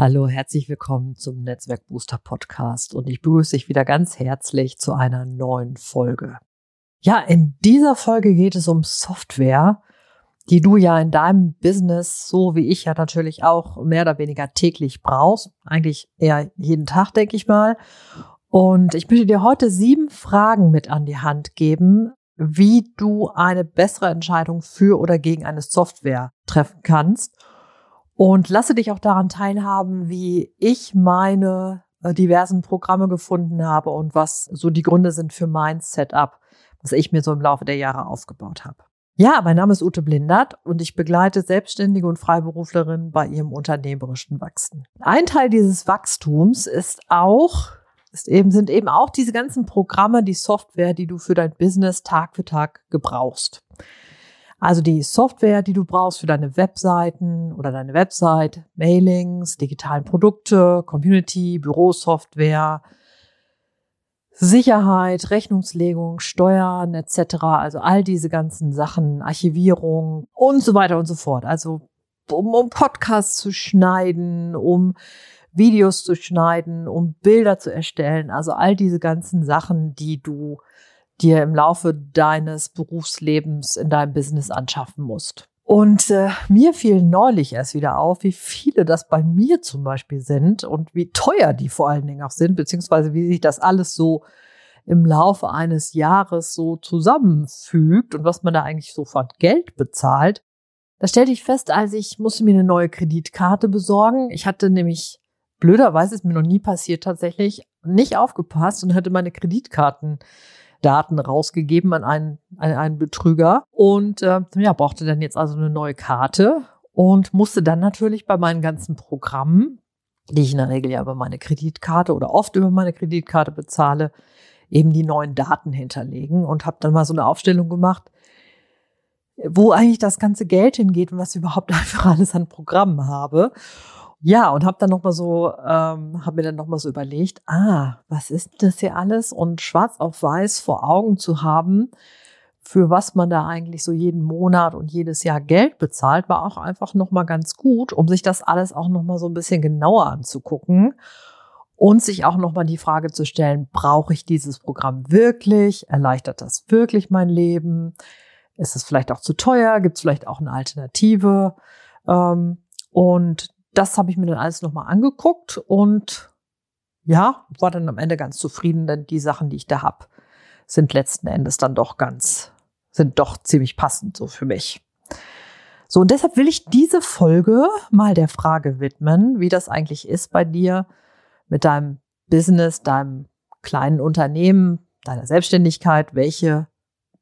Hallo, herzlich willkommen zum Netzwerk Booster Podcast und ich begrüße dich wieder ganz herzlich zu einer neuen Folge. Ja, in dieser Folge geht es um Software, die du ja in deinem Business, so wie ich ja natürlich auch mehr oder weniger täglich brauchst. Eigentlich eher jeden Tag, denke ich mal. Und ich möchte dir heute sieben Fragen mit an die Hand geben, wie du eine bessere Entscheidung für oder gegen eine Software treffen kannst und lasse dich auch daran teilhaben, wie ich meine äh, diversen Programme gefunden habe und was so die Gründe sind für mein Setup, was ich mir so im Laufe der Jahre aufgebaut habe. Ja, mein Name ist Ute Blindert und ich begleite Selbstständige und Freiberuflerinnen bei ihrem unternehmerischen Wachsen. Ein Teil dieses Wachstums ist auch, ist eben, sind eben auch diese ganzen Programme, die Software, die du für dein Business Tag für Tag gebrauchst. Also die Software, die du brauchst für deine Webseiten oder deine Website, Mailings, digitalen Produkte, Community, Bürosoftware, Sicherheit, Rechnungslegung, Steuern etc. Also all diese ganzen Sachen, Archivierung und so weiter und so fort. Also um, um Podcasts zu schneiden, um Videos zu schneiden, um Bilder zu erstellen. Also all diese ganzen Sachen, die du dir im Laufe deines Berufslebens in deinem Business anschaffen musst. Und äh, mir fiel neulich erst wieder auf, wie viele das bei mir zum Beispiel sind und wie teuer die vor allen Dingen auch sind, beziehungsweise wie sich das alles so im Laufe eines Jahres so zusammenfügt und was man da eigentlich so von Geld bezahlt. Da stellte ich fest, als ich musste mir eine neue Kreditkarte besorgen. Ich hatte nämlich blöderweise ist mir noch nie passiert tatsächlich nicht aufgepasst und hatte meine Kreditkarten Daten rausgegeben an einen, an einen Betrüger und äh, ja, brauchte dann jetzt also eine neue Karte und musste dann natürlich bei meinen ganzen Programmen, die ich in der Regel ja über meine Kreditkarte oder oft über meine Kreditkarte bezahle, eben die neuen Daten hinterlegen und habe dann mal so eine Aufstellung gemacht, wo eigentlich das ganze Geld hingeht und was ich überhaupt einfach alles an Programmen habe. Ja, und habe dann noch mal so, ähm, habe mir dann noch mal so überlegt, ah, was ist das hier alles? Und schwarz auf weiß vor Augen zu haben, für was man da eigentlich so jeden Monat und jedes Jahr Geld bezahlt, war auch einfach noch mal ganz gut, um sich das alles auch noch mal so ein bisschen genauer anzugucken und sich auch noch mal die Frage zu stellen, brauche ich dieses Programm wirklich? Erleichtert das wirklich mein Leben? Ist es vielleicht auch zu teuer? Gibt es vielleicht auch eine Alternative? Ähm, und das habe ich mir dann alles nochmal angeguckt und ja, war dann am Ende ganz zufrieden, denn die Sachen, die ich da habe, sind letzten Endes dann doch ganz, sind doch ziemlich passend so für mich. So, und deshalb will ich diese Folge mal der Frage widmen, wie das eigentlich ist bei dir mit deinem Business, deinem kleinen Unternehmen, deiner Selbstständigkeit, welche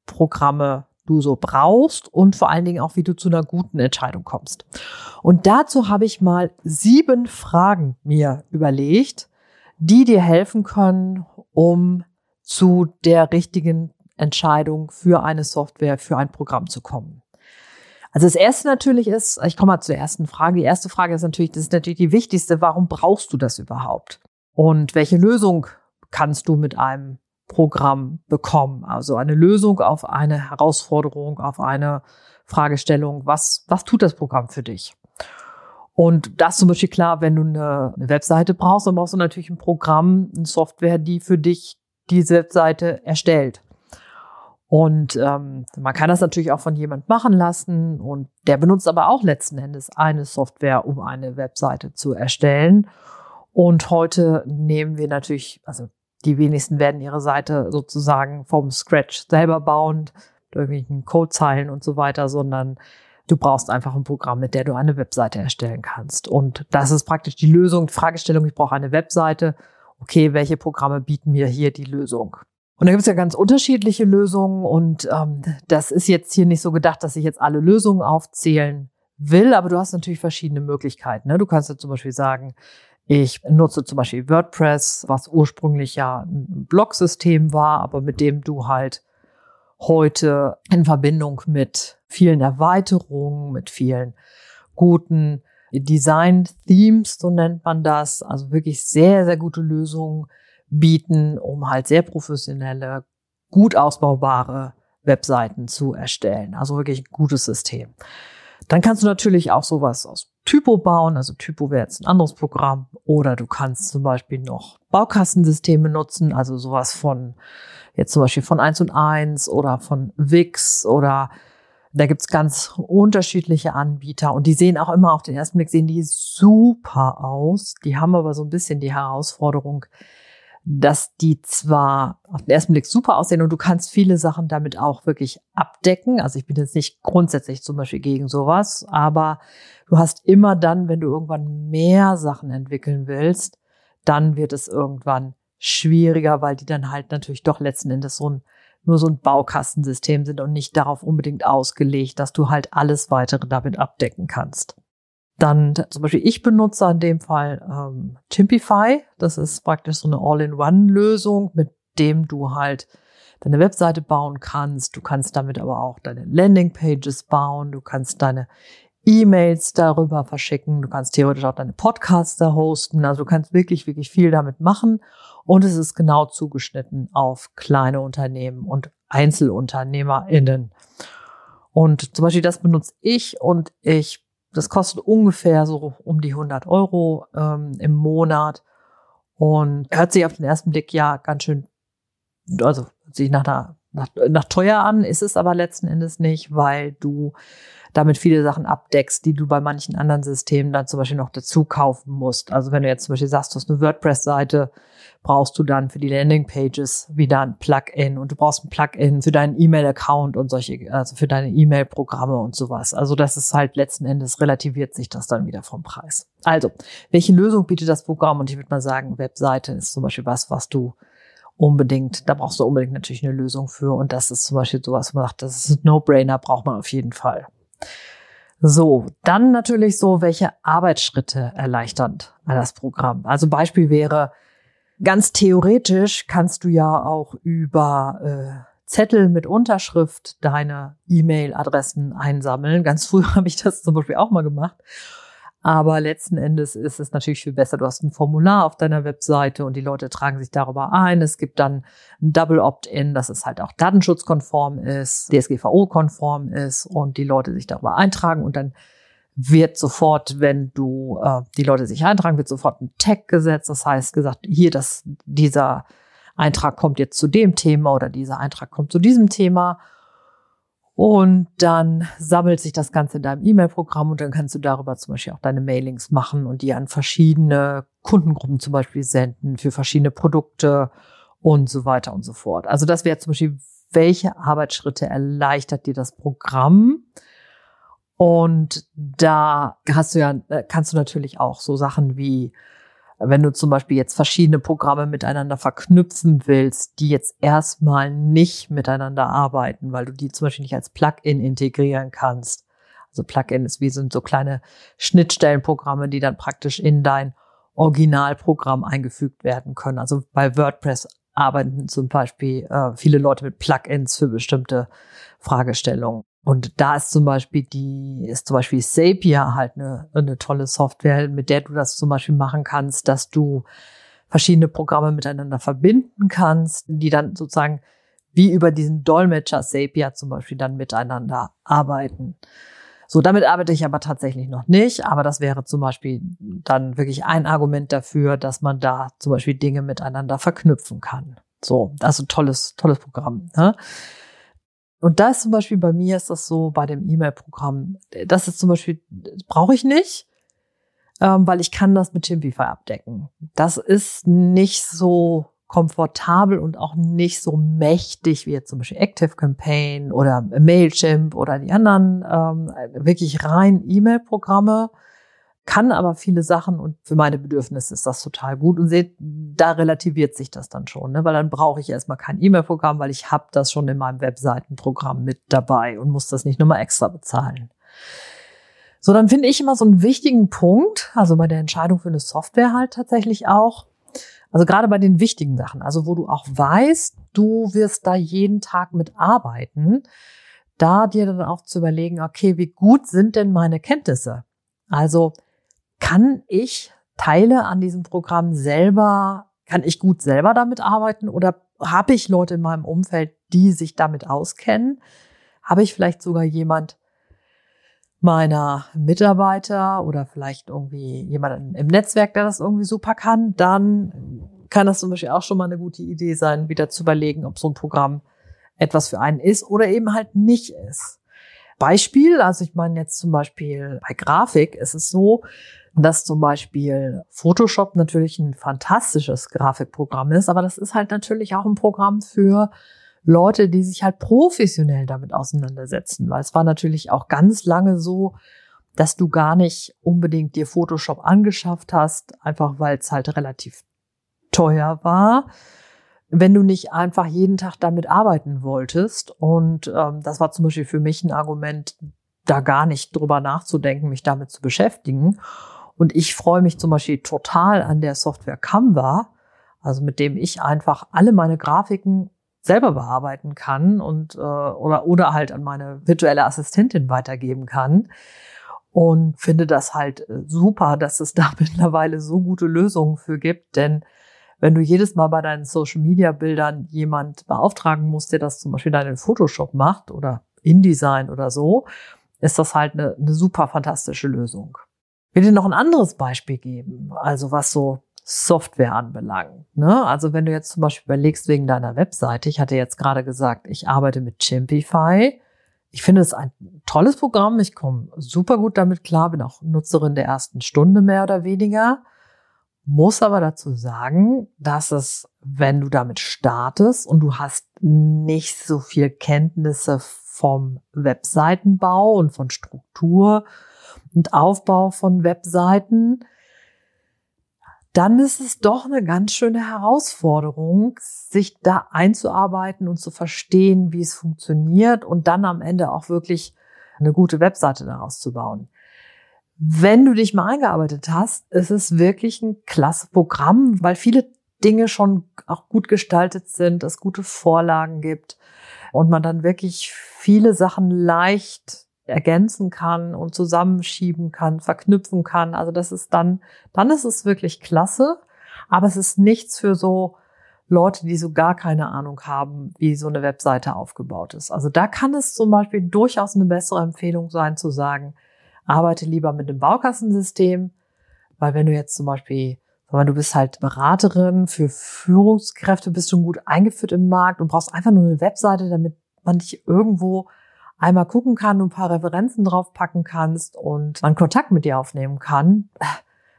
Programme du so brauchst und vor allen Dingen auch, wie du zu einer guten Entscheidung kommst. Und dazu habe ich mal sieben Fragen mir überlegt, die dir helfen können, um zu der richtigen Entscheidung für eine Software, für ein Programm zu kommen. Also das erste natürlich ist, ich komme mal zur ersten Frage. Die erste Frage ist natürlich, das ist natürlich die wichtigste, warum brauchst du das überhaupt? Und welche Lösung kannst du mit einem Programm bekommen. Also eine Lösung auf eine Herausforderung, auf eine Fragestellung. Was, was tut das Programm für dich? Und das zum Beispiel klar, wenn du eine, eine Webseite brauchst, dann brauchst du natürlich ein Programm, eine Software, die für dich diese Webseite erstellt. Und ähm, man kann das natürlich auch von jemand machen lassen und der benutzt aber auch letzten Endes eine Software, um eine Webseite zu erstellen. Und heute nehmen wir natürlich, also die wenigsten werden ihre Seite sozusagen vom Scratch selber bauen, irgendwelchen Codezeilen und so weiter, sondern du brauchst einfach ein Programm, mit der du eine Webseite erstellen kannst. Und das ist praktisch die Lösung, die Fragestellung, ich brauche eine Webseite. Okay, welche Programme bieten mir hier die Lösung? Und da gibt es ja ganz unterschiedliche Lösungen und ähm, das ist jetzt hier nicht so gedacht, dass ich jetzt alle Lösungen aufzählen will, aber du hast natürlich verschiedene Möglichkeiten. Ne? Du kannst ja zum Beispiel sagen, ich nutze zum Beispiel WordPress, was ursprünglich ja ein Blog-System war, aber mit dem du halt heute in Verbindung mit vielen Erweiterungen, mit vielen guten Design-Themes, so nennt man das, also wirklich sehr, sehr gute Lösungen bieten, um halt sehr professionelle, gut ausbaubare Webseiten zu erstellen. Also wirklich ein gutes System. Dann kannst du natürlich auch sowas aus Typo bauen. Also Typo wäre jetzt ein anderes Programm. Oder du kannst zum Beispiel noch Baukastensysteme nutzen. Also sowas von, jetzt zum Beispiel von 1 und 1 oder von Wix oder da gibt's ganz unterschiedliche Anbieter und die sehen auch immer auf den ersten Blick sehen die super aus. Die haben aber so ein bisschen die Herausforderung, dass die zwar auf den ersten Blick super aussehen und du kannst viele Sachen damit auch wirklich abdecken. Also ich bin jetzt nicht grundsätzlich zum Beispiel gegen sowas, aber du hast immer dann, wenn du irgendwann mehr Sachen entwickeln willst, dann wird es irgendwann schwieriger, weil die dann halt natürlich doch letzten Endes so ein nur so ein Baukastensystem sind und nicht darauf unbedingt ausgelegt, dass du halt alles weitere damit abdecken kannst. Dann zum Beispiel ich benutze in dem Fall ähm, Chimpify. Das ist praktisch so eine All-in-One-Lösung, mit dem du halt deine Webseite bauen kannst. Du kannst damit aber auch deine Landingpages bauen. Du kannst deine E-Mails darüber verschicken. Du kannst theoretisch auch deine Podcasts da hosten. Also du kannst wirklich, wirklich viel damit machen. Und es ist genau zugeschnitten auf kleine Unternehmen und EinzelunternehmerInnen. Und zum Beispiel das benutze ich und ich das kostet ungefähr so um die 100 Euro ähm, im Monat und hört sich auf den ersten Blick ja ganz schön, also sich nach, einer, nach, nach teuer an, ist es aber letzten Endes nicht, weil du damit viele Sachen abdeckst, die du bei manchen anderen Systemen dann zum Beispiel noch dazu kaufen musst. Also wenn du jetzt zum Beispiel sagst, du hast eine WordPress-Seite, brauchst du dann für die Landingpages wieder ein Plugin und du brauchst ein Plugin für deinen E-Mail-Account und solche, also für deine E-Mail-Programme und sowas. Also das ist halt letzten Endes relativiert sich das dann wieder vom Preis. Also, welche Lösung bietet das Programm? Und ich würde mal sagen, Webseite ist zum Beispiel was, was du unbedingt, da brauchst du unbedingt natürlich eine Lösung für. Und das ist zum Beispiel sowas, man sagt, das ist ein No-Brainer, braucht man auf jeden Fall. So, dann natürlich so, welche Arbeitsschritte erleichternd das Programm. Also Beispiel wäre, ganz theoretisch kannst du ja auch über äh, Zettel mit Unterschrift deine E-Mail-Adressen einsammeln. Ganz früh habe ich das zum Beispiel auch mal gemacht. Aber letzten Endes ist es natürlich viel besser. Du hast ein Formular auf deiner Webseite und die Leute tragen sich darüber ein. Es gibt dann ein Double Opt-in, dass es halt auch datenschutzkonform ist, DSGVO-konform ist und die Leute sich darüber eintragen und dann wird sofort, wenn du äh, die Leute sich eintragen, wird sofort ein Tag gesetzt. Das heißt gesagt, hier, dass dieser Eintrag kommt jetzt zu dem Thema oder dieser Eintrag kommt zu diesem Thema. Und dann sammelt sich das Ganze in deinem E-Mail-Programm und dann kannst du darüber zum Beispiel auch deine Mailings machen und die an verschiedene Kundengruppen zum Beispiel senden für verschiedene Produkte und so weiter und so fort. Also das wäre zum Beispiel, welche Arbeitsschritte erleichtert dir das Programm? Und da hast du ja, äh, kannst du natürlich auch so Sachen wie wenn du zum Beispiel jetzt verschiedene Programme miteinander verknüpfen willst, die jetzt erstmal nicht miteinander arbeiten, weil du die zum Beispiel nicht als Plugin integrieren kannst. Also Plugin ist wie sind so kleine Schnittstellenprogramme, die dann praktisch in dein Originalprogramm eingefügt werden können. Also bei WordPress arbeiten zum Beispiel äh, viele Leute mit Plugins für bestimmte Fragestellungen. Und da ist zum Beispiel die, ist zum Beispiel Zapier halt eine, eine tolle Software, mit der du das zum Beispiel machen kannst, dass du verschiedene Programme miteinander verbinden kannst, die dann sozusagen wie über diesen Dolmetscher Zapier zum Beispiel dann miteinander arbeiten. So, damit arbeite ich aber tatsächlich noch nicht, aber das wäre zum Beispiel dann wirklich ein Argument dafür, dass man da zum Beispiel Dinge miteinander verknüpfen kann. So, also tolles, tolles Programm. Ne? Und da ist zum Beispiel bei mir ist das so bei dem E-Mail-Programm, das ist zum Beispiel, brauche ich nicht. ähm, weil ich kann das mit Chimpify abdecken. Das ist nicht so komfortabel und auch nicht so mächtig wie jetzt zum Beispiel Active Campaign oder Mailchimp oder die anderen ähm, wirklich rein E-Mail-Programme kann aber viele Sachen und für meine Bedürfnisse ist das total gut und seht, da relativiert sich das dann schon, ne? weil dann brauche ich erstmal kein E-Mail-Programm, weil ich habe das schon in meinem Webseitenprogramm mit dabei und muss das nicht nochmal extra bezahlen. So, dann finde ich immer so einen wichtigen Punkt, also bei der Entscheidung für eine Software halt tatsächlich auch, also gerade bei den wichtigen Sachen, also wo du auch weißt, du wirst da jeden Tag mit arbeiten, da dir dann auch zu überlegen, okay, wie gut sind denn meine Kenntnisse? Also kann ich Teile an diesem Programm selber, kann ich gut selber damit arbeiten oder habe ich Leute in meinem Umfeld, die sich damit auskennen? Habe ich vielleicht sogar jemand meiner Mitarbeiter oder vielleicht irgendwie jemand im Netzwerk, der das irgendwie super kann? Dann kann das zum Beispiel auch schon mal eine gute Idee sein, wieder zu überlegen, ob so ein Programm etwas für einen ist oder eben halt nicht ist. Beispiel, also ich meine jetzt zum Beispiel bei Grafik ist es so, dass zum Beispiel Photoshop natürlich ein fantastisches Grafikprogramm ist, aber das ist halt natürlich auch ein Programm für Leute, die sich halt professionell damit auseinandersetzen, weil es war natürlich auch ganz lange so, dass du gar nicht unbedingt dir Photoshop angeschafft hast, einfach weil es halt relativ teuer war, wenn du nicht einfach jeden Tag damit arbeiten wolltest. Und ähm, das war zum Beispiel für mich ein Argument, da gar nicht drüber nachzudenken, mich damit zu beschäftigen. Und ich freue mich zum Beispiel total an der Software Canva, also mit dem ich einfach alle meine Grafiken selber bearbeiten kann und äh, oder oder halt an meine virtuelle Assistentin weitergeben kann und finde das halt äh, super, dass es da mittlerweile so gute Lösungen für gibt, denn wenn du jedes Mal bei deinen Social Media Bildern jemand beauftragen musst, der das zum Beispiel dann in Photoshop macht oder InDesign oder so, ist das halt eine, eine super fantastische Lösung. Ich will dir noch ein anderes Beispiel geben, also was so Software anbelangt. Ne? Also wenn du jetzt zum Beispiel überlegst wegen deiner Webseite, ich hatte jetzt gerade gesagt, ich arbeite mit Chimpify. Ich finde es ein tolles Programm. Ich komme super gut damit klar, bin auch Nutzerin der ersten Stunde mehr oder weniger. Muss aber dazu sagen, dass es, wenn du damit startest und du hast nicht so viel Kenntnisse vom Webseitenbau und von Struktur und Aufbau von Webseiten, dann ist es doch eine ganz schöne Herausforderung, sich da einzuarbeiten und zu verstehen, wie es funktioniert und dann am Ende auch wirklich eine gute Webseite daraus zu bauen. Wenn du dich mal eingearbeitet hast, ist es wirklich ein klasse Programm, weil viele Dinge schon auch gut gestaltet sind, es gute Vorlagen gibt und man dann wirklich viele Sachen leicht ergänzen kann und zusammenschieben kann, verknüpfen kann. Also das ist dann, dann ist es wirklich klasse. Aber es ist nichts für so Leute, die so gar keine Ahnung haben, wie so eine Webseite aufgebaut ist. Also da kann es zum Beispiel durchaus eine bessere Empfehlung sein, zu sagen, arbeite lieber mit dem Baukastensystem, weil wenn du jetzt zum Beispiel, du bist halt Beraterin für Führungskräfte, bist schon gut eingeführt im Markt und brauchst einfach nur eine Webseite, damit man dich irgendwo einmal gucken kann und ein paar Referenzen draufpacken kannst und man Kontakt mit dir aufnehmen kann,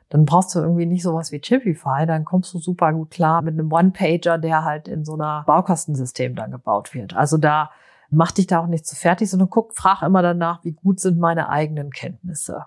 dann brauchst du irgendwie nicht sowas wie Chippify, dann kommst du super gut klar mit einem One-Pager, der halt in so einer Baukastensystem dann gebaut wird. Also da mach dich da auch nicht zu fertig, sondern guck, frag immer danach, wie gut sind meine eigenen Kenntnisse.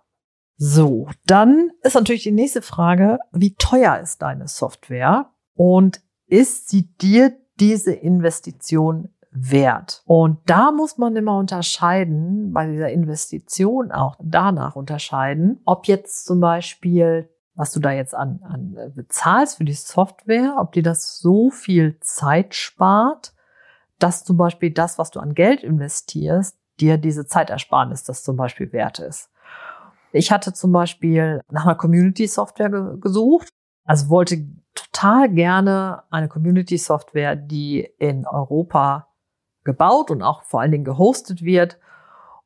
So, dann ist natürlich die nächste Frage, wie teuer ist deine Software und ist sie dir diese Investition wert. Und da muss man immer unterscheiden, bei dieser Investition auch danach unterscheiden, ob jetzt zum Beispiel was du da jetzt an, an äh, bezahlst für die Software, ob dir das so viel Zeit spart, dass zum Beispiel das, was du an Geld investierst, dir diese Zeitersparnis das zum Beispiel wert ist. Ich hatte zum Beispiel nach einer Community-Software gesucht, also wollte total gerne eine Community-Software, die in Europa gebaut und auch vor allen Dingen gehostet wird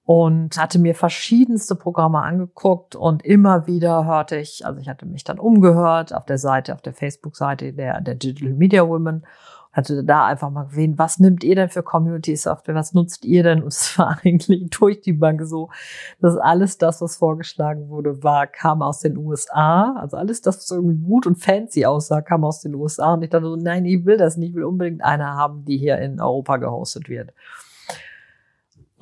und hatte mir verschiedenste Programme angeguckt und immer wieder hörte ich, also ich hatte mich dann umgehört auf der Seite, auf der Facebook-Seite der, der Digital Media Women, hatte da einfach mal gesehen, was nimmt ihr denn für Community Software, was nutzt ihr denn? Und es war eigentlich durch die Bank so, dass alles das, was vorgeschlagen wurde, war, kam aus den USA. Also alles das, was irgendwie gut und fancy aussah, kam aus den USA. Und ich dachte so, nein, ich will das nicht, ich will unbedingt eine haben, die hier in Europa gehostet wird.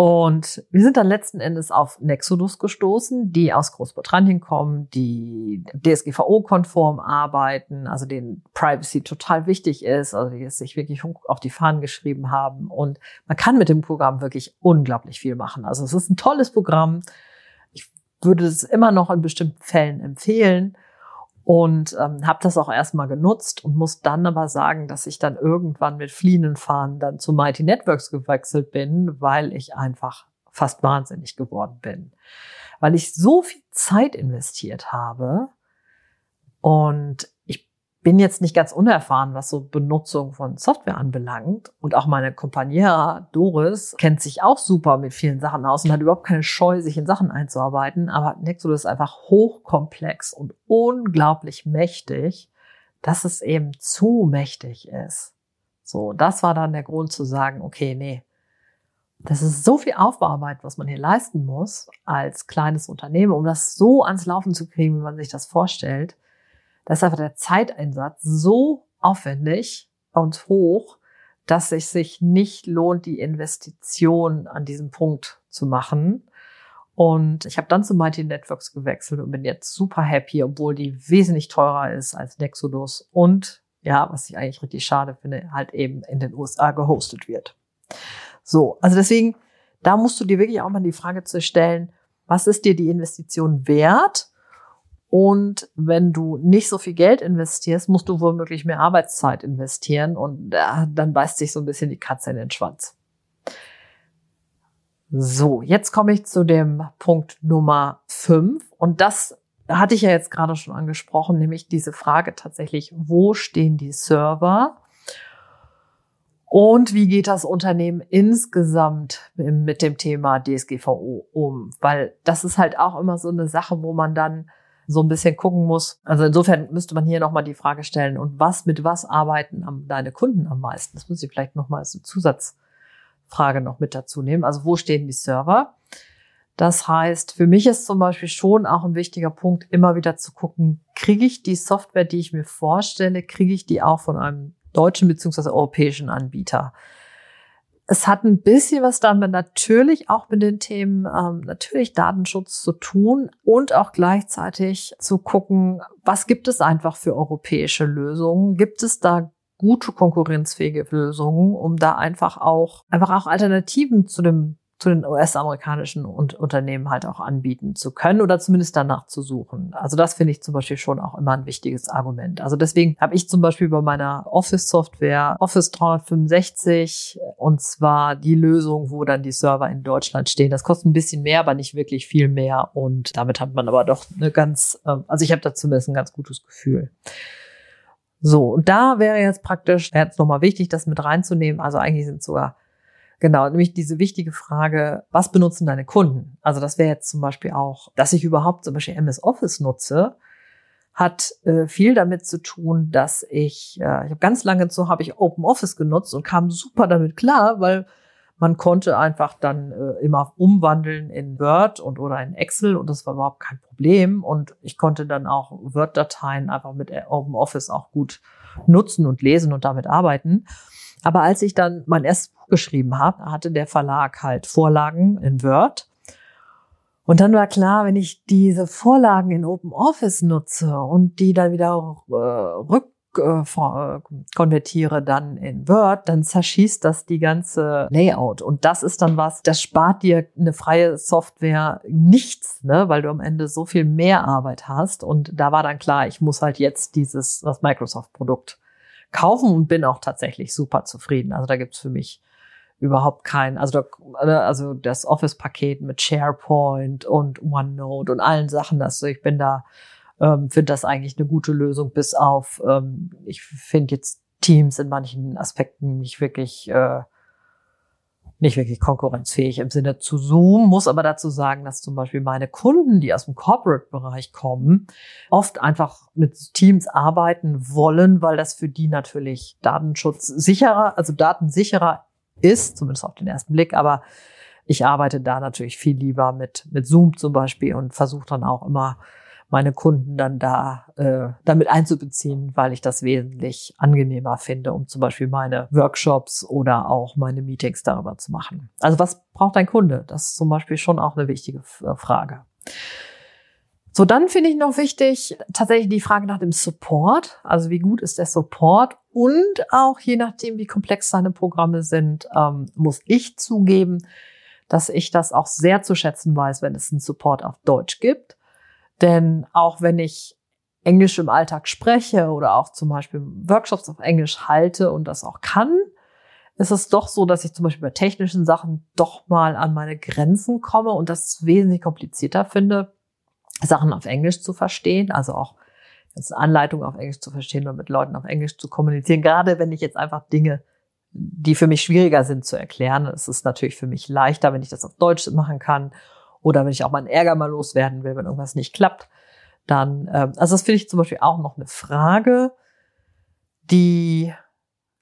Und wir sind dann letzten Endes auf Nexodus gestoßen, die aus Großbritannien kommen, die DSGVO-konform arbeiten, also denen Privacy total wichtig ist, also die es sich wirklich auf die Fahnen geschrieben haben. Und man kann mit dem Programm wirklich unglaublich viel machen. Also es ist ein tolles Programm. Ich würde es immer noch in bestimmten Fällen empfehlen und ähm, habe das auch erstmal genutzt und muss dann aber sagen, dass ich dann irgendwann mit fliehenden Fahnen dann zu Mighty Networks gewechselt bin, weil ich einfach fast wahnsinnig geworden bin, weil ich so viel Zeit investiert habe und bin jetzt nicht ganz unerfahren, was so Benutzung von Software anbelangt. Und auch meine Kompagnie Doris kennt sich auch super mit vielen Sachen aus und hat überhaupt keine Scheu, sich in Sachen einzuarbeiten. Aber Nexodus ist einfach hochkomplex und unglaublich mächtig, dass es eben zu mächtig ist. So, das war dann der Grund zu sagen, okay, nee, das ist so viel Aufbauarbeit, was man hier leisten muss als kleines Unternehmen, um das so ans Laufen zu kriegen, wie man sich das vorstellt da ist einfach der Zeiteinsatz so aufwendig und hoch, dass es sich nicht lohnt, die Investition an diesem Punkt zu machen. Und ich habe dann zu Mighty Networks gewechselt und bin jetzt super happy, obwohl die wesentlich teurer ist als Nexodus und ja, was ich eigentlich richtig schade finde, halt eben in den USA gehostet wird. So, also deswegen, da musst du dir wirklich auch mal die Frage zu stellen, was ist dir die Investition wert? Und wenn du nicht so viel Geld investierst, musst du womöglich mehr Arbeitszeit investieren und äh, dann beißt sich so ein bisschen die Katze in den Schwanz. So, jetzt komme ich zu dem Punkt Nummer fünf und das hatte ich ja jetzt gerade schon angesprochen, nämlich diese Frage tatsächlich, wo stehen die Server? Und wie geht das Unternehmen insgesamt mit dem Thema DSGVO um? Weil das ist halt auch immer so eine Sache, wo man dann so ein bisschen gucken muss. Also insofern müsste man hier nochmal die Frage stellen, und was mit was arbeiten am, deine Kunden am meisten? Das muss ich vielleicht nochmal als Zusatzfrage noch mit dazu nehmen. Also wo stehen die Server? Das heißt, für mich ist zum Beispiel schon auch ein wichtiger Punkt, immer wieder zu gucken, kriege ich die Software, die ich mir vorstelle, kriege ich die auch von einem deutschen beziehungsweise europäischen Anbieter? Es hat ein bisschen was damit natürlich auch mit den Themen ähm, natürlich Datenschutz zu tun und auch gleichzeitig zu gucken, was gibt es einfach für europäische Lösungen? Gibt es da gute konkurrenzfähige Lösungen, um da einfach auch einfach auch Alternativen zu dem zu den US-amerikanischen Unternehmen halt auch anbieten zu können oder zumindest danach zu suchen. Also das finde ich zum Beispiel schon auch immer ein wichtiges Argument. Also deswegen habe ich zum Beispiel bei meiner Office-Software Office 365 und zwar die Lösung, wo dann die Server in Deutschland stehen. Das kostet ein bisschen mehr, aber nicht wirklich viel mehr und damit hat man aber doch eine ganz, ähm, also ich habe da zumindest ein ganz gutes Gefühl. So, und da wäre jetzt praktisch, jetzt nochmal wichtig, das mit reinzunehmen. Also eigentlich sind sogar Genau, nämlich diese wichtige Frage, was benutzen deine Kunden? Also das wäre jetzt zum Beispiel auch, dass ich überhaupt zum Beispiel MS Office nutze, hat äh, viel damit zu tun, dass ich, äh, ich habe ganz lange so habe ich Open Office genutzt und kam super damit klar, weil man konnte einfach dann äh, immer umwandeln in Word und oder in Excel und das war überhaupt kein Problem und ich konnte dann auch Word-Dateien einfach mit Open Office auch gut nutzen und lesen und damit arbeiten. Aber als ich dann mein erstes Buch geschrieben habe, hatte der Verlag halt Vorlagen in Word. Und dann war klar, wenn ich diese Vorlagen in Open Office nutze und die dann wieder äh, rück äh, konvertiere dann in Word, dann zerschießt das die ganze Layout. Und das ist dann was, das spart dir eine freie Software nichts, ne, weil du am Ende so viel mehr Arbeit hast. Und da war dann klar, ich muss halt jetzt dieses, das Microsoft-Produkt kaufen und bin auch tatsächlich super zufrieden. Also da gibt's für mich überhaupt kein, also, da, ne, also das Office-Paket mit SharePoint und OneNote und allen Sachen, also ich bin da, ähm, finde das eigentlich eine gute Lösung, bis auf, ähm, ich finde jetzt Teams in manchen Aspekten nicht wirklich, äh, nicht wirklich konkurrenzfähig im Sinne zu Zoom, muss aber dazu sagen, dass zum Beispiel meine Kunden, die aus dem Corporate-Bereich kommen, oft einfach mit Teams arbeiten wollen, weil das für die natürlich Datenschutz sicherer, also datensicherer ist, zumindest auf den ersten Blick, aber ich arbeite da natürlich viel lieber mit, mit Zoom zum Beispiel und versuche dann auch immer meine Kunden dann da äh, damit einzubeziehen, weil ich das wesentlich angenehmer finde, um zum Beispiel meine Workshops oder auch meine Meetings darüber zu machen. Also was braucht ein Kunde? Das ist zum Beispiel schon auch eine wichtige äh, Frage. So, dann finde ich noch wichtig tatsächlich die Frage nach dem Support. Also wie gut ist der Support? Und auch je nachdem, wie komplex seine Programme sind, ähm, muss ich zugeben, dass ich das auch sehr zu schätzen weiß, wenn es einen Support auf Deutsch gibt. Denn auch wenn ich Englisch im Alltag spreche oder auch zum Beispiel Workshops auf Englisch halte und das auch kann, ist es doch so, dass ich zum Beispiel bei technischen Sachen doch mal an meine Grenzen komme und das wesentlich komplizierter finde, Sachen auf Englisch zu verstehen, also auch Anleitungen auf Englisch zu verstehen und mit Leuten auf Englisch zu kommunizieren. Gerade wenn ich jetzt einfach Dinge die für mich schwieriger sind zu erklären. Es ist natürlich für mich leichter, wenn ich das auf Deutsch machen kann oder wenn ich auch mal einen Ärger mal loswerden will, wenn irgendwas nicht klappt. Dann, äh, also das finde ich zum Beispiel auch noch eine Frage, die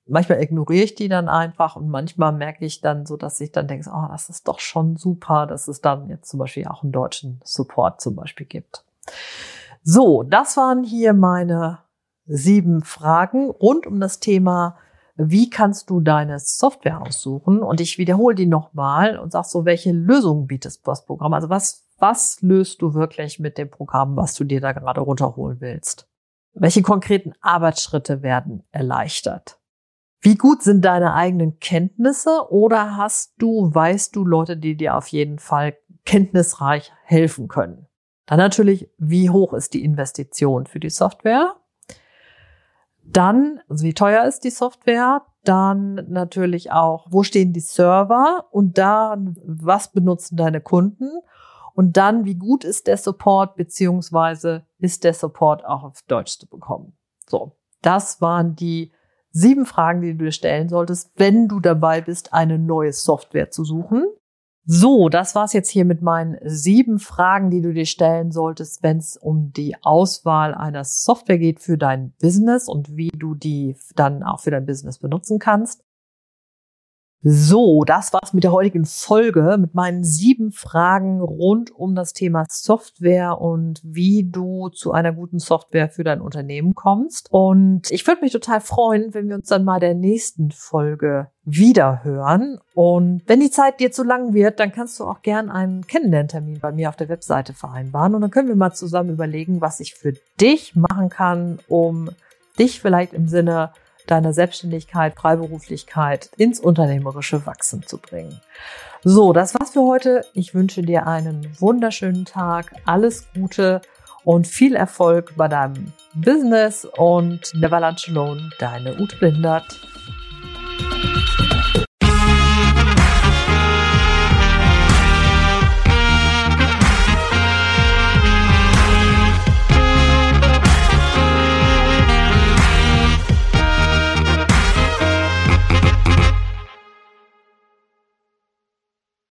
manchmal ignoriere ich die dann einfach und manchmal merke ich dann so, dass ich dann denke, oh, das ist doch schon super, dass es dann jetzt zum Beispiel auch einen deutschen Support zum Beispiel gibt. So, das waren hier meine sieben Fragen rund um das Thema wie kannst du deine Software aussuchen? Und ich wiederhole die nochmal und sag so, welche Lösungen bietet das Programm? Also was, was löst du wirklich mit dem Programm, was du dir da gerade runterholen willst? Welche konkreten Arbeitsschritte werden erleichtert? Wie gut sind deine eigenen Kenntnisse oder hast du, weißt du Leute, die dir auf jeden Fall kenntnisreich helfen können? Dann natürlich, wie hoch ist die Investition für die Software? Dann, also wie teuer ist die Software? Dann natürlich auch, wo stehen die Server? Und dann, was benutzen deine Kunden? Und dann, wie gut ist der Support, beziehungsweise ist der Support auch auf Deutsch zu bekommen? So, das waren die sieben Fragen, die du dir stellen solltest, wenn du dabei bist, eine neue Software zu suchen. So, das war's jetzt hier mit meinen sieben Fragen, die du dir stellen solltest, wenn es um die Auswahl einer Software geht für dein Business und wie du die dann auch für dein Business benutzen kannst. So, das war's mit der heutigen Folge, mit meinen sieben Fragen rund um das Thema Software und wie du zu einer guten Software für dein Unternehmen kommst. Und ich würde mich total freuen, wenn wir uns dann mal der nächsten Folge wieder hören. Und wenn die Zeit dir zu lang wird, dann kannst du auch gern einen Kennenlerntermin bei mir auf der Webseite vereinbaren. Und dann können wir mal zusammen überlegen, was ich für dich machen kann, um dich vielleicht im Sinne deine Selbstständigkeit, Freiberuflichkeit ins unternehmerische Wachsen zu bringen. So, das war's für heute. Ich wünsche dir einen wunderschönen Tag, alles Gute und viel Erfolg bei deinem Business und Never Lunch Alone, deine Ute Blindert.